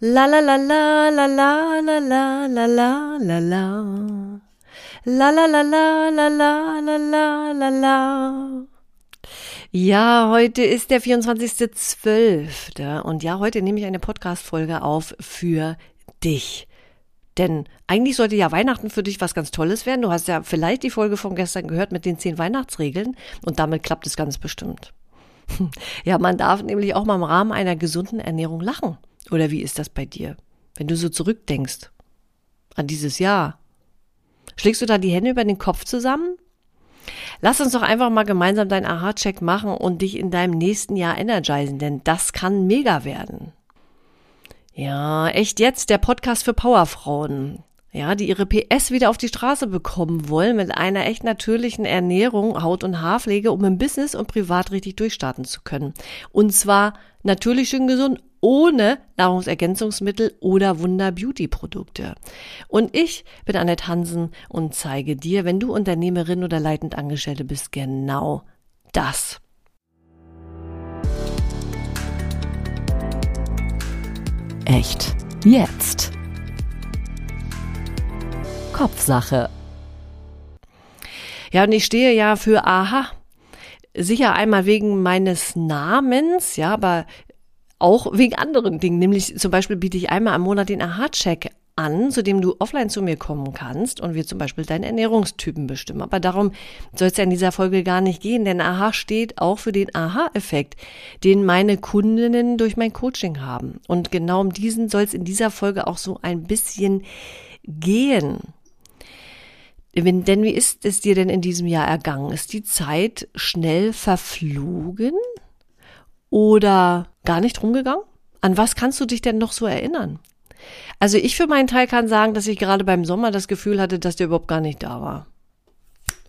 La la la la la la la la la la la la. La la la la la la la la la la. Ja, heute ist der 24.12. Und ja, heute nehme ich eine Podcast-Folge auf für dich. Denn eigentlich sollte ja Weihnachten für dich was ganz Tolles werden. Du hast ja vielleicht die Folge von gestern gehört mit den zehn Weihnachtsregeln und damit klappt es ganz bestimmt. Ja, man darf nämlich auch mal im Rahmen einer gesunden Ernährung lachen. Oder wie ist das bei dir? Wenn du so zurückdenkst an dieses Jahr. Schlägst du da die Hände über den Kopf zusammen? Lass uns doch einfach mal gemeinsam deinen Aha-Check machen und dich in deinem nächsten Jahr energisen, denn das kann mega werden. Ja, echt jetzt der Podcast für Powerfrauen ja, die ihre PS wieder auf die Straße bekommen wollen mit einer echt natürlichen Ernährung, Haut- und Haarpflege, um im Business und privat richtig durchstarten zu können. Und zwar natürlich schön gesund, ohne Nahrungsergänzungsmittel oder Wunder-Beauty-Produkte. Und ich bin Annette Hansen und zeige dir, wenn du Unternehmerin oder leitend Angestellte bist, genau das. Echt. Jetzt. Kopfsache. Ja, und ich stehe ja für Aha. Sicher einmal wegen meines Namens, ja, aber auch wegen anderen Dingen. Nämlich zum Beispiel biete ich einmal am Monat den Aha-Check an, zu dem du offline zu mir kommen kannst und wir zum Beispiel deinen Ernährungstypen bestimmen. Aber darum soll es ja in dieser Folge gar nicht gehen, denn Aha steht auch für den Aha-Effekt, den meine Kundinnen durch mein Coaching haben. Und genau um diesen soll es in dieser Folge auch so ein bisschen gehen. Denn wie ist es dir denn in diesem Jahr ergangen? Ist die Zeit schnell verflogen oder gar nicht rumgegangen? An was kannst du dich denn noch so erinnern? Also ich für meinen Teil kann sagen, dass ich gerade beim Sommer das Gefühl hatte, dass der überhaupt gar nicht da war.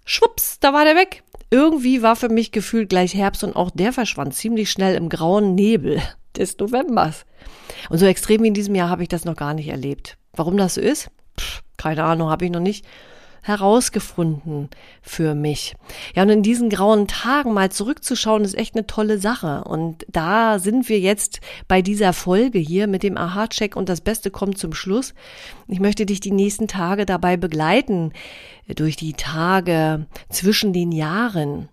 Schwupps, da war der weg. Irgendwie war für mich gefühlt gleich Herbst und auch der verschwand ziemlich schnell im grauen Nebel des Novembers. Und so extrem wie in diesem Jahr habe ich das noch gar nicht erlebt. Warum das so ist? Pff, keine Ahnung, habe ich noch nicht herausgefunden für mich. Ja, und in diesen grauen Tagen mal zurückzuschauen, ist echt eine tolle Sache. Und da sind wir jetzt bei dieser Folge hier mit dem Aha-Check und das Beste kommt zum Schluss. Ich möchte dich die nächsten Tage dabei begleiten, durch die Tage zwischen den Jahren.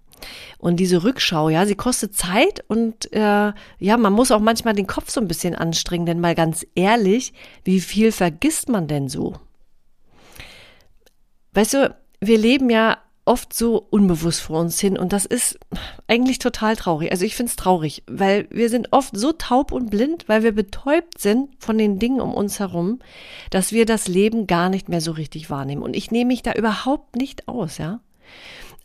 Und diese Rückschau, ja, sie kostet Zeit und äh, ja, man muss auch manchmal den Kopf so ein bisschen anstrengen, denn mal ganz ehrlich, wie viel vergisst man denn so? Weißt du, wir leben ja oft so unbewusst vor uns hin und das ist eigentlich total traurig. Also ich finde es traurig, weil wir sind oft so taub und blind, weil wir betäubt sind von den Dingen um uns herum, dass wir das Leben gar nicht mehr so richtig wahrnehmen. Und ich nehme mich da überhaupt nicht aus, ja.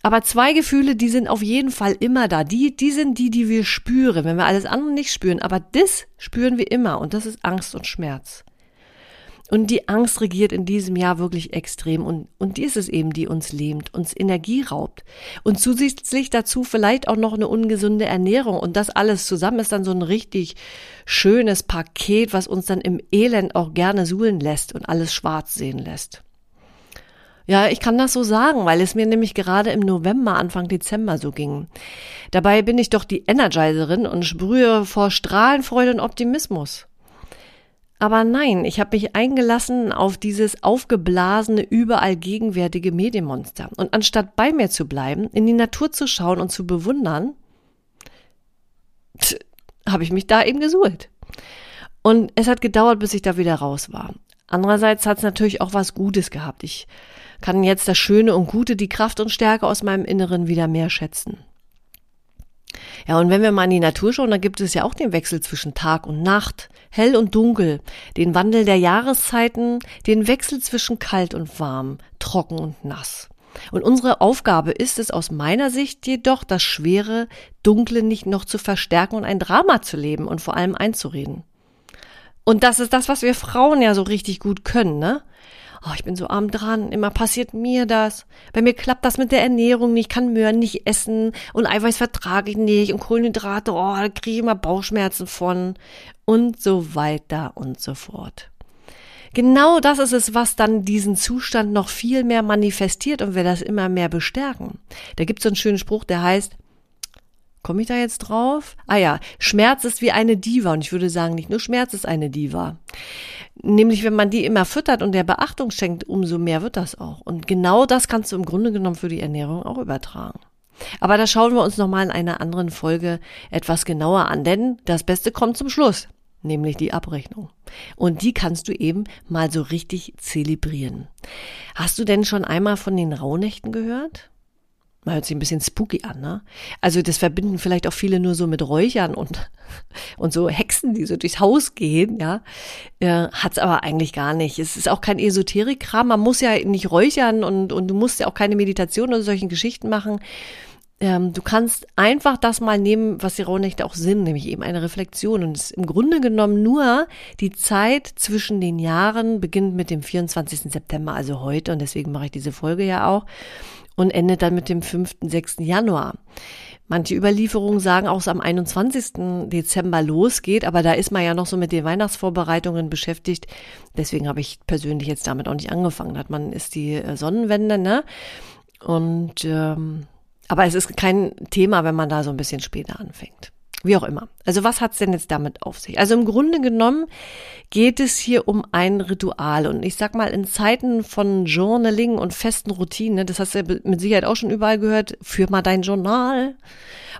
Aber zwei Gefühle, die sind auf jeden Fall immer da. Die, die sind die, die wir spüren, wenn wir alles andere nicht spüren. Aber das spüren wir immer und das ist Angst und Schmerz. Und die Angst regiert in diesem Jahr wirklich extrem und, und die ist es eben, die uns lähmt, uns Energie raubt. Und zusätzlich dazu vielleicht auch noch eine ungesunde Ernährung und das alles zusammen ist dann so ein richtig schönes Paket, was uns dann im Elend auch gerne suhlen lässt und alles schwarz sehen lässt. Ja, ich kann das so sagen, weil es mir nämlich gerade im November, Anfang Dezember so ging. Dabei bin ich doch die Energizerin und sprühe vor Strahlenfreude und Optimismus. Aber nein, ich habe mich eingelassen auf dieses aufgeblasene, überall gegenwärtige Medienmonster. Und anstatt bei mir zu bleiben, in die Natur zu schauen und zu bewundern, habe ich mich da eben gesuhlt. Und es hat gedauert, bis ich da wieder raus war. Andererseits hat es natürlich auch was Gutes gehabt. Ich kann jetzt das Schöne und Gute, die Kraft und Stärke aus meinem Inneren wieder mehr schätzen. Ja, und wenn wir mal in die Natur schauen, dann gibt es ja auch den Wechsel zwischen Tag und Nacht, hell und dunkel, den Wandel der Jahreszeiten, den Wechsel zwischen kalt und warm, trocken und nass. Und unsere Aufgabe ist es aus meiner Sicht jedoch, das schwere, dunkle nicht noch zu verstärken und ein Drama zu leben und vor allem einzureden. Und das ist das, was wir Frauen ja so richtig gut können, ne? Oh, ich bin so arm dran, immer passiert mir das. Bei mir klappt das mit der Ernährung nicht, kann Möhren nicht essen und Eiweiß vertrage ich nicht und Kohlenhydrate, oh, da kriege ich immer Bauchschmerzen von und so weiter und so fort. Genau das ist es, was dann diesen Zustand noch viel mehr manifestiert und wir das immer mehr bestärken. Da gibt es so einen schönen Spruch, der heißt, Komme ich da jetzt drauf? Ah ja, Schmerz ist wie eine Diva und ich würde sagen, nicht nur Schmerz ist eine Diva. Nämlich, wenn man die immer füttert und der Beachtung schenkt, umso mehr wird das auch. Und genau das kannst du im Grunde genommen für die Ernährung auch übertragen. Aber da schauen wir uns nochmal in einer anderen Folge etwas genauer an, denn das Beste kommt zum Schluss, nämlich die Abrechnung. Und die kannst du eben mal so richtig zelebrieren. Hast du denn schon einmal von den Rauhnächten gehört? Man hört sich ein bisschen spooky an, ne? Also das verbinden vielleicht auch viele nur so mit Räuchern und, und so Hexen, die so durchs Haus gehen, ja. Äh, hat's aber eigentlich gar nicht. Es ist auch kein Esoterikkram. Man muss ja nicht räuchern und, und du musst ja auch keine Meditation oder solchen Geschichten machen. Ähm, du kannst einfach das mal nehmen, was die Rauhnächte auch sind, nämlich eben eine Reflexion. Und es ist im Grunde genommen nur die Zeit zwischen den Jahren, beginnt mit dem 24. September, also heute, und deswegen mache ich diese Folge ja auch und endet dann mit dem 5., 6. Januar. Manche Überlieferungen sagen auch, es am 21. Dezember losgeht, aber da ist man ja noch so mit den Weihnachtsvorbereitungen beschäftigt. Deswegen habe ich persönlich jetzt damit auch nicht angefangen. Hat man ist die äh, Sonnenwende, ne? Und ähm, aber es ist kein Thema, wenn man da so ein bisschen später anfängt. Wie auch immer. Also was hat's denn jetzt damit auf sich? Also im Grunde genommen geht es hier um ein Ritual. Und ich sag mal, in Zeiten von Journaling und festen Routinen, das hast du mit Sicherheit auch schon überall gehört, führ mal dein Journal.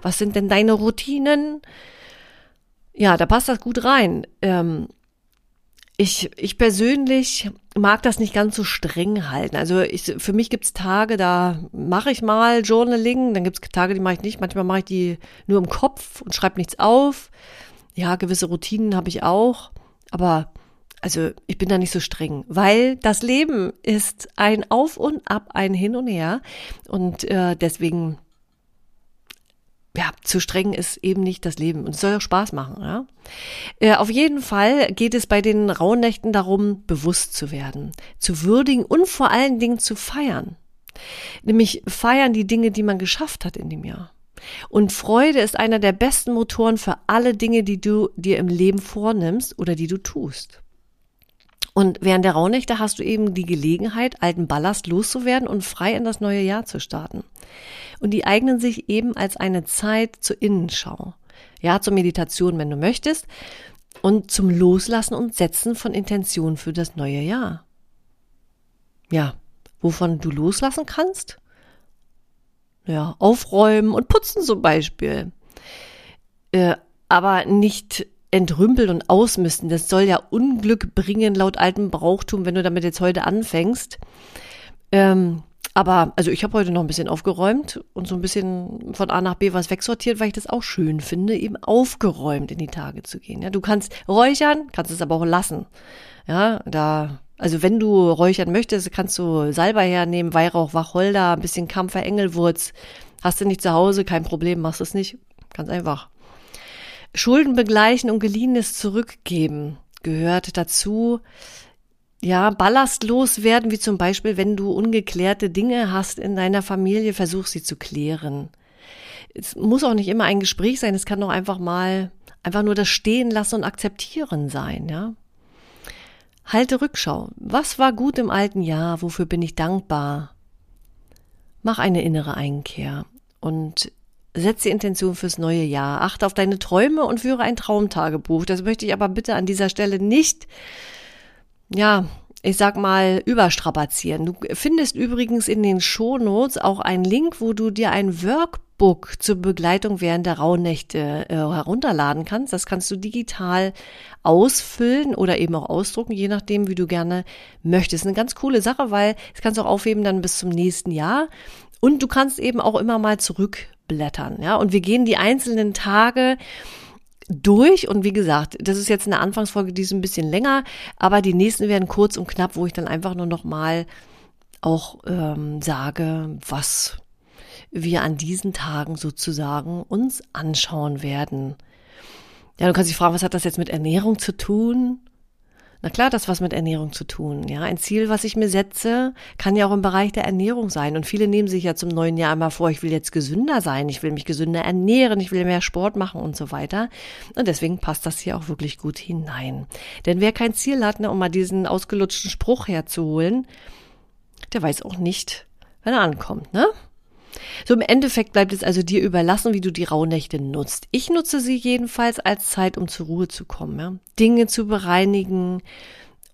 Was sind denn deine Routinen? Ja, da passt das gut rein. Ähm, ich, ich persönlich mag das nicht ganz so streng halten. Also ich, für mich gibt's Tage, da mache ich mal Journaling, dann gibt's Tage, die mache ich nicht. Manchmal mache ich die nur im Kopf und schreibe nichts auf. Ja, gewisse Routinen habe ich auch, aber also ich bin da nicht so streng, weil das Leben ist ein Auf und Ab, ein Hin und Her und äh, deswegen ja, zu streng ist eben nicht das Leben und es soll auch Spaß machen. Ja? Äh, auf jeden Fall geht es bei den Rauhnächten darum, bewusst zu werden, zu würdigen und vor allen Dingen zu feiern. Nämlich feiern die Dinge, die man geschafft hat in dem Jahr. Und Freude ist einer der besten Motoren für alle Dinge, die du dir im Leben vornimmst oder die du tust. Und während der Rauhnächte hast du eben die Gelegenheit, alten Ballast loszuwerden und frei in das neue Jahr zu starten. Und die eignen sich eben als eine Zeit zur Innenschau. Ja, zur Meditation, wenn du möchtest. Und zum Loslassen und Setzen von Intentionen für das neue Jahr. Ja, wovon du loslassen kannst? Ja, aufräumen und putzen zum Beispiel. Äh, aber nicht entrümpeln und ausmisten. Das soll ja Unglück bringen laut altem Brauchtum, wenn du damit jetzt heute anfängst. Ähm, aber, also ich habe heute noch ein bisschen aufgeräumt und so ein bisschen von A nach B was wegsortiert, weil ich das auch schön finde, eben aufgeräumt in die Tage zu gehen. Ja, du kannst räuchern, kannst es aber auch lassen. Ja, da, also wenn du räuchern möchtest, kannst du Salbei hernehmen, Weihrauch, Wacholder, ein bisschen Kampfer, Engelwurz. Hast du nicht zu Hause, kein Problem, machst es nicht. Ganz einfach. Schulden begleichen und geliehenes zurückgeben gehört dazu. Ja, ballastlos werden, wie zum Beispiel, wenn du ungeklärte Dinge hast in deiner Familie, versuch sie zu klären. Es muss auch nicht immer ein Gespräch sein, es kann doch einfach mal einfach nur das Stehen lassen und akzeptieren sein, ja. Halte Rückschau. Was war gut im alten Jahr? Wofür bin ich dankbar? Mach eine innere Einkehr und Setz die Intention fürs neue Jahr. Achte auf deine Träume und führe ein Traumtagebuch. Das möchte ich aber bitte an dieser Stelle nicht, ja, ich sag mal, überstrapazieren. Du findest übrigens in den Shownotes auch einen Link, wo du dir ein Workbook zur Begleitung während der Rauhnächte äh, herunterladen kannst. Das kannst du digital ausfüllen oder eben auch ausdrucken, je nachdem, wie du gerne möchtest. Eine ganz coole Sache, weil das kannst du auch aufheben dann bis zum nächsten Jahr. Und du kannst eben auch immer mal zurückblättern, ja. Und wir gehen die einzelnen Tage durch und wie gesagt, das ist jetzt eine Anfangsfolge, die ist ein bisschen länger, aber die nächsten werden kurz und knapp, wo ich dann einfach nur noch mal auch ähm, sage, was wir an diesen Tagen sozusagen uns anschauen werden. Ja, du kannst dich fragen, was hat das jetzt mit Ernährung zu tun? Na klar, das was mit Ernährung zu tun. Ja, ein Ziel, was ich mir setze, kann ja auch im Bereich der Ernährung sein. Und viele nehmen sich ja zum neuen Jahr immer vor, ich will jetzt gesünder sein, ich will mich gesünder ernähren, ich will mehr Sport machen und so weiter. Und deswegen passt das hier auch wirklich gut hinein. Denn wer kein Ziel hat, ne, um mal diesen ausgelutschten Spruch herzuholen, der weiß auch nicht, wenn er ankommt, ne? So im Endeffekt bleibt es also dir überlassen, wie du die Rauhnächte nutzt. Ich nutze sie jedenfalls als Zeit, um zur Ruhe zu kommen, ja? Dinge zu bereinigen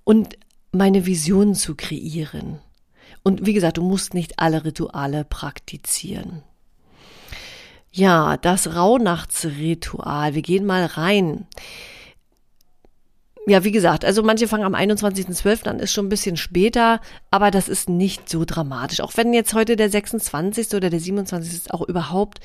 und meine Visionen zu kreieren. Und wie gesagt, du musst nicht alle Rituale praktizieren. Ja, das Rauhnachtsritual. Wir gehen mal rein. Ja, wie gesagt, also manche fangen am 21.12. an, ist schon ein bisschen später, aber das ist nicht so dramatisch. Auch wenn jetzt heute der 26. oder der 27. ist, auch überhaupt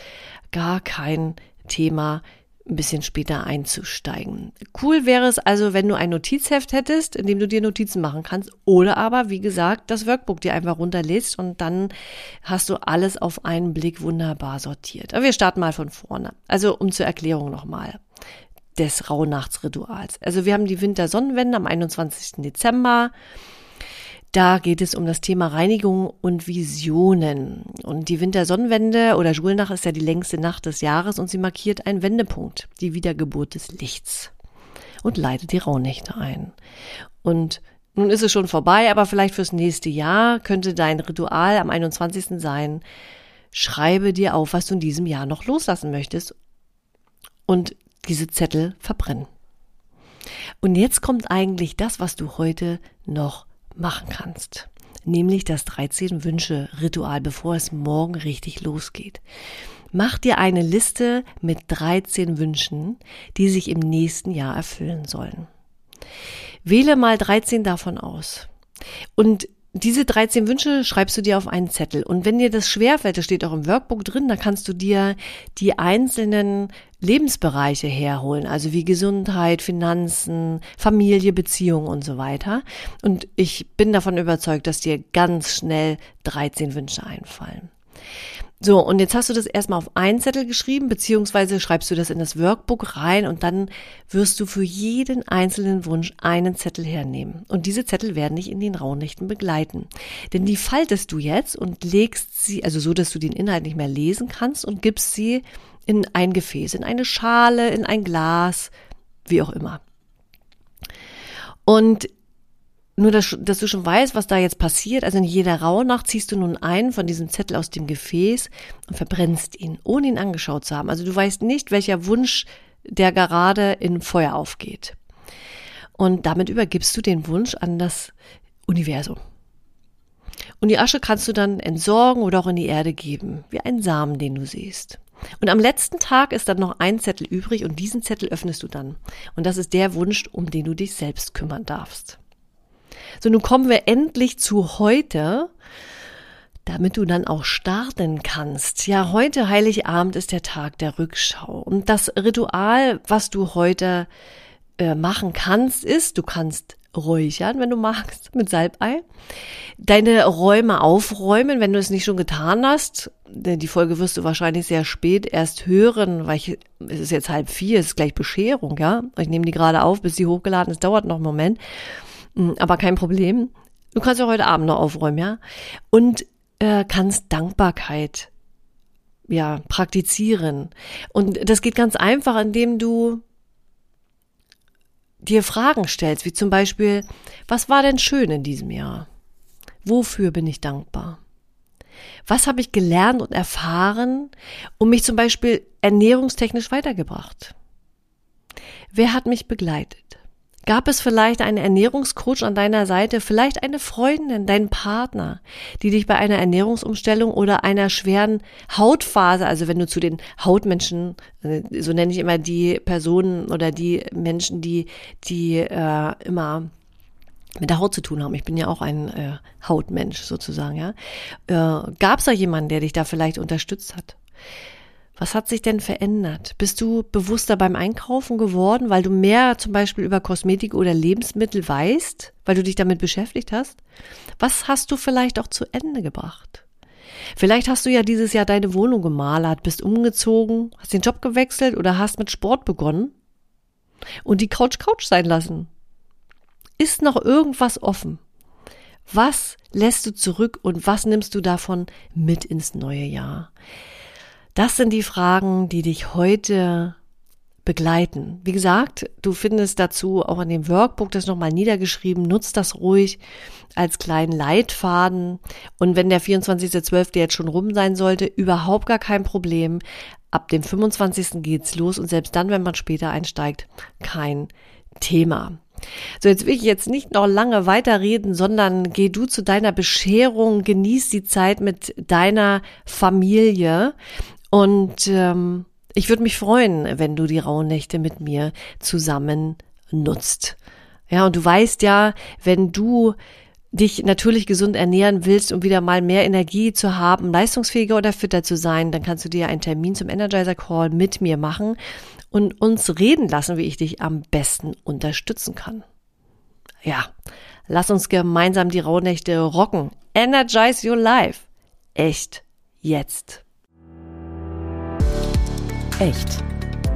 gar kein Thema, ein bisschen später einzusteigen. Cool wäre es also, wenn du ein Notizheft hättest, in dem du dir Notizen machen kannst, oder aber, wie gesagt, das Workbook dir einfach runterlädst und dann hast du alles auf einen Blick wunderbar sortiert. Aber wir starten mal von vorne. Also, um zur Erklärung nochmal des Rauhnachtsrituals. Also wir haben die Wintersonnenwende am 21. Dezember. Da geht es um das Thema Reinigung und Visionen. Und die Wintersonnenwende oder Schulnacht ist ja die längste Nacht des Jahres und sie markiert einen Wendepunkt, die Wiedergeburt des Lichts und leitet die Rauhnächte ein. Und nun ist es schon vorbei, aber vielleicht fürs nächste Jahr könnte dein Ritual am 21. sein. Schreibe dir auf, was du in diesem Jahr noch loslassen möchtest und diese Zettel verbrennen. Und jetzt kommt eigentlich das, was du heute noch machen kannst. Nämlich das 13 Wünsche Ritual, bevor es morgen richtig losgeht. Mach dir eine Liste mit 13 Wünschen, die sich im nächsten Jahr erfüllen sollen. Wähle mal 13 davon aus. Und diese 13 Wünsche schreibst du dir auf einen Zettel. Und wenn dir das schwerfällt, das steht auch im Workbook drin, dann kannst du dir die einzelnen Lebensbereiche herholen, also wie Gesundheit, Finanzen, Familie, Beziehung und so weiter. Und ich bin davon überzeugt, dass dir ganz schnell 13 Wünsche einfallen. So, und jetzt hast du das erstmal auf einen Zettel geschrieben, beziehungsweise schreibst du das in das Workbook rein und dann wirst du für jeden einzelnen Wunsch einen Zettel hernehmen. Und diese Zettel werden dich in den Rauhnächten begleiten. Denn die faltest du jetzt und legst sie, also so, dass du den Inhalt nicht mehr lesen kannst und gibst sie in ein Gefäß, in eine Schale, in ein Glas, wie auch immer. Und nur, dass, dass, du schon weißt, was da jetzt passiert. Also in jeder Rauhnacht ziehst du nun einen von diesem Zettel aus dem Gefäß und verbrennst ihn, ohne ihn angeschaut zu haben. Also du weißt nicht, welcher Wunsch der gerade in Feuer aufgeht. Und damit übergibst du den Wunsch an das Universum. Und die Asche kannst du dann entsorgen oder auch in die Erde geben, wie einen Samen, den du siehst. Und am letzten Tag ist dann noch ein Zettel übrig und diesen Zettel öffnest du dann. Und das ist der Wunsch, um den du dich selbst kümmern darfst. So, nun kommen wir endlich zu heute, damit du dann auch starten kannst. Ja, heute Heiligabend ist der Tag der Rückschau. Und das Ritual, was du heute äh, machen kannst, ist, du kannst räuchern, wenn du magst, mit Salbei. Deine Räume aufräumen, wenn du es nicht schon getan hast. Denn die Folge wirst du wahrscheinlich sehr spät erst hören, weil ich, es ist jetzt halb vier, es ist gleich Bescherung, ja. Ich nehme die gerade auf, bis sie hochgeladen ist, dauert noch einen Moment. Hm, aber kein Problem. Du kannst ja heute Abend noch aufräumen, ja. Und äh, kannst Dankbarkeit ja praktizieren. Und das geht ganz einfach, indem du dir Fragen stellst, wie zum Beispiel, was war denn schön in diesem Jahr? Wofür bin ich dankbar? Was habe ich gelernt und erfahren und mich zum Beispiel ernährungstechnisch weitergebracht? Wer hat mich begleitet? Gab es vielleicht einen Ernährungscoach an deiner Seite, vielleicht eine Freundin, deinen Partner, die dich bei einer Ernährungsumstellung oder einer schweren Hautphase, also wenn du zu den Hautmenschen, äh, so nenne ich immer die Personen oder die Menschen, die, die äh, immer mit der Haut zu tun haben. Ich bin ja auch ein äh, Hautmensch sozusagen, ja. Äh, Gab es da jemanden, der dich da vielleicht unterstützt hat? Was hat sich denn verändert? Bist du bewusster beim Einkaufen geworden, weil du mehr zum Beispiel über Kosmetik oder Lebensmittel weißt, weil du dich damit beschäftigt hast? Was hast du vielleicht auch zu Ende gebracht? Vielleicht hast du ja dieses Jahr deine Wohnung gemalert, bist umgezogen, hast den Job gewechselt oder hast mit Sport begonnen und die Couch Couch sein lassen. Ist noch irgendwas offen? Was lässt du zurück und was nimmst du davon mit ins neue Jahr? Das sind die Fragen, die dich heute begleiten. Wie gesagt, du findest dazu auch in dem Workbook das nochmal niedergeschrieben. Nutzt das ruhig als kleinen Leitfaden. Und wenn der 24.12. jetzt schon rum sein sollte, überhaupt gar kein Problem. Ab dem 25. geht's los und selbst dann, wenn man später einsteigt, kein Thema. So, jetzt will ich jetzt nicht noch lange weiterreden, sondern geh du zu deiner Bescherung, genieß die Zeit mit deiner Familie und ähm, ich würde mich freuen, wenn du die Rauhnächte mit mir zusammen nutzt. Ja, und du weißt ja, wenn du dich natürlich gesund ernähren willst, um wieder mal mehr Energie zu haben, leistungsfähiger oder fitter zu sein, dann kannst du dir einen Termin zum Energizer Call mit mir machen und uns reden lassen, wie ich dich am besten unterstützen kann. Ja, lass uns gemeinsam die Rauhnächte rocken. Energize your life. Echt. Jetzt. Echt.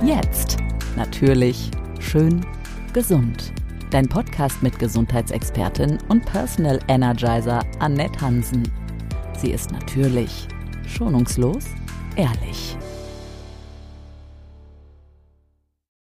Jetzt. Natürlich. Schön. Gesund. Dein Podcast mit Gesundheitsexpertin und Personal Energizer Annette Hansen. Sie ist natürlich, schonungslos, ehrlich.